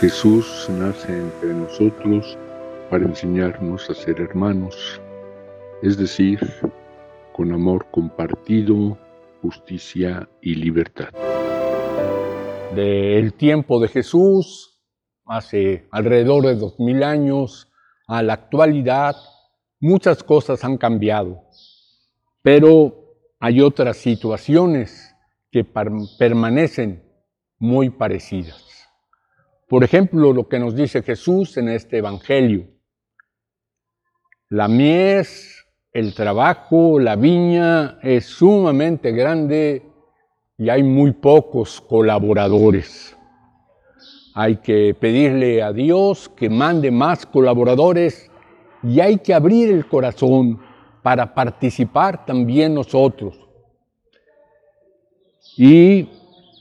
Jesús nace entre nosotros para enseñarnos a ser hermanos, es decir, con amor compartido, justicia y libertad. Del tiempo de Jesús, hace alrededor de dos mil años, a la actualidad, muchas cosas han cambiado, pero hay otras situaciones que permanecen muy parecidas. Por ejemplo, lo que nos dice Jesús en este Evangelio. La mies, el trabajo, la viña es sumamente grande y hay muy pocos colaboradores. Hay que pedirle a Dios que mande más colaboradores y hay que abrir el corazón para participar también nosotros. Y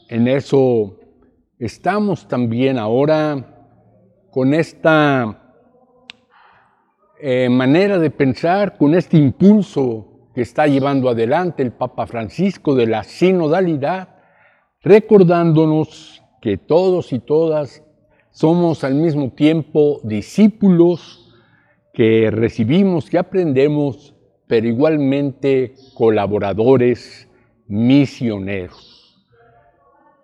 en eso estamos también ahora con esta eh, manera de pensar, con este impulso que está llevando adelante el Papa Francisco de la sinodalidad, recordándonos que todos y todas somos al mismo tiempo discípulos que recibimos, que aprendemos, pero igualmente colaboradores, misioneros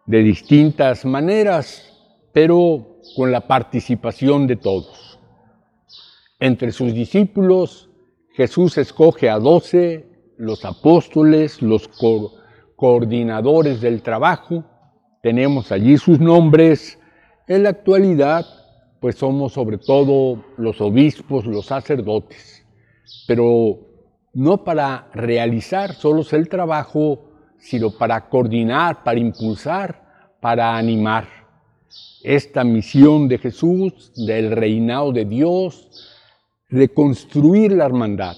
de distintas maneras, pero con la participación de todos. Entre sus discípulos, Jesús escoge a doce, los apóstoles, los coordinadores del trabajo, tenemos allí sus nombres. En la actualidad, pues somos sobre todo los obispos, los sacerdotes, pero no para realizar solos el trabajo, sino para coordinar, para impulsar, para animar esta misión de Jesús, del reinado de Dios, de construir la hermandad.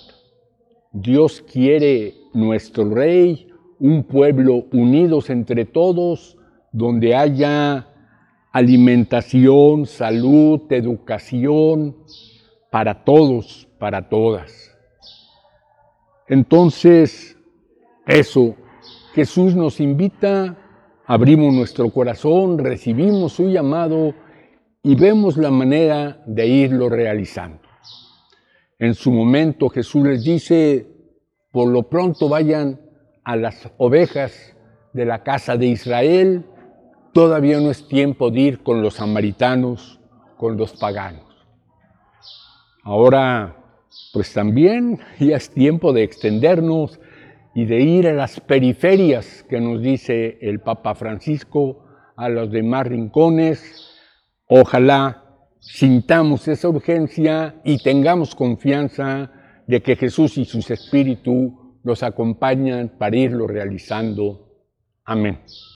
Dios quiere nuestro rey, un pueblo unidos entre todos, donde haya alimentación, salud, educación, para todos, para todas. Entonces, eso Jesús nos invita, abrimos nuestro corazón, recibimos su llamado y vemos la manera de irlo realizando. En su momento Jesús les dice, por lo pronto vayan a las ovejas de la casa de Israel, todavía no es tiempo de ir con los samaritanos, con los paganos. Ahora, pues también ya es tiempo de extendernos y de ir a las periferias que nos dice el Papa Francisco, a los demás rincones. Ojalá sintamos esa urgencia y tengamos confianza de que Jesús y sus espíritus nos acompañan para irlo realizando. Amén.